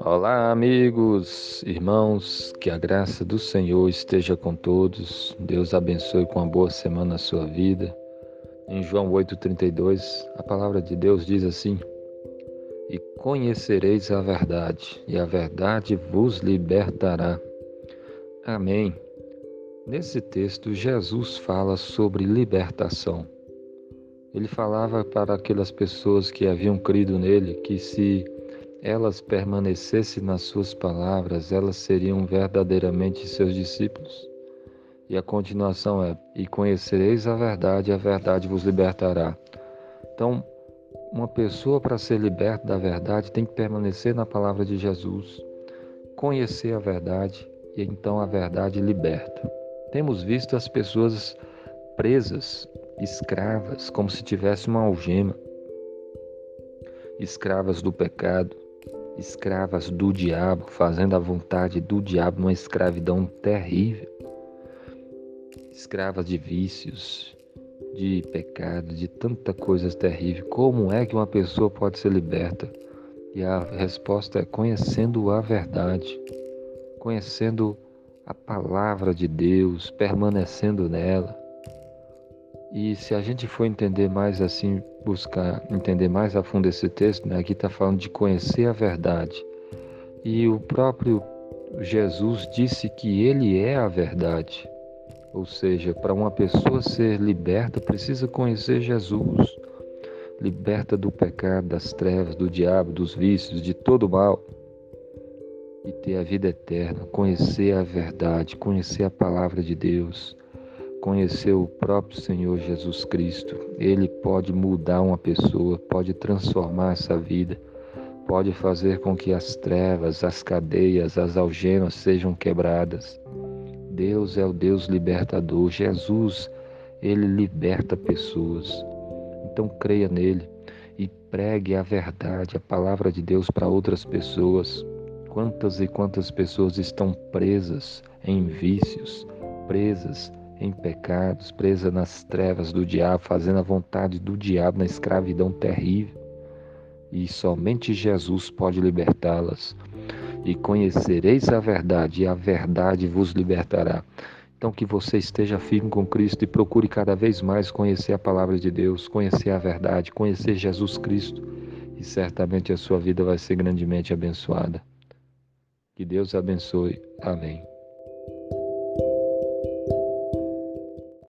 Olá, amigos, irmãos, que a graça do Senhor esteja com todos. Deus abençoe com uma boa semana a sua vida. Em João 8,32, a palavra de Deus diz assim: E conhecereis a verdade, e a verdade vos libertará. Amém. Nesse texto, Jesus fala sobre libertação. Ele falava para aquelas pessoas que haviam crido nele que se elas permanecessem nas suas palavras, elas seriam verdadeiramente seus discípulos. E a continuação é: E conhecereis a verdade, a verdade vos libertará. Então, uma pessoa para ser liberta da verdade tem que permanecer na palavra de Jesus, conhecer a verdade e então a verdade liberta. Temos visto as pessoas presas, escravas, como se tivesse uma algema, escravas do pecado, escravas do diabo, fazendo a vontade do diabo numa escravidão terrível. Escravas de vícios, de pecado, de tanta coisa terrível. Como é que uma pessoa pode ser liberta? E a resposta é conhecendo a verdade, conhecendo a palavra de Deus, permanecendo nela e se a gente for entender mais assim, buscar entender mais a fundo esse texto, né, aqui está falando de conhecer a verdade. E o próprio Jesus disse que ele é a verdade. Ou seja, para uma pessoa ser liberta, precisa conhecer Jesus. Liberta do pecado, das trevas, do diabo, dos vícios, de todo o mal. E ter a vida eterna, conhecer a verdade, conhecer a palavra de Deus conhecer o próprio Senhor Jesus Cristo. Ele pode mudar uma pessoa, pode transformar essa vida, pode fazer com que as trevas, as cadeias, as algemas sejam quebradas. Deus é o Deus libertador. Jesus, ele liberta pessoas. Então creia nele e pregue a verdade, a palavra de Deus para outras pessoas. Quantas e quantas pessoas estão presas em vícios, presas em pecados, presa nas trevas do diabo, fazendo a vontade do diabo na escravidão terrível. E somente Jesus pode libertá-las. E conhecereis a verdade, e a verdade vos libertará. Então, que você esteja firme com Cristo e procure cada vez mais conhecer a palavra de Deus, conhecer a verdade, conhecer Jesus Cristo, e certamente a sua vida vai ser grandemente abençoada. Que Deus abençoe. Amém.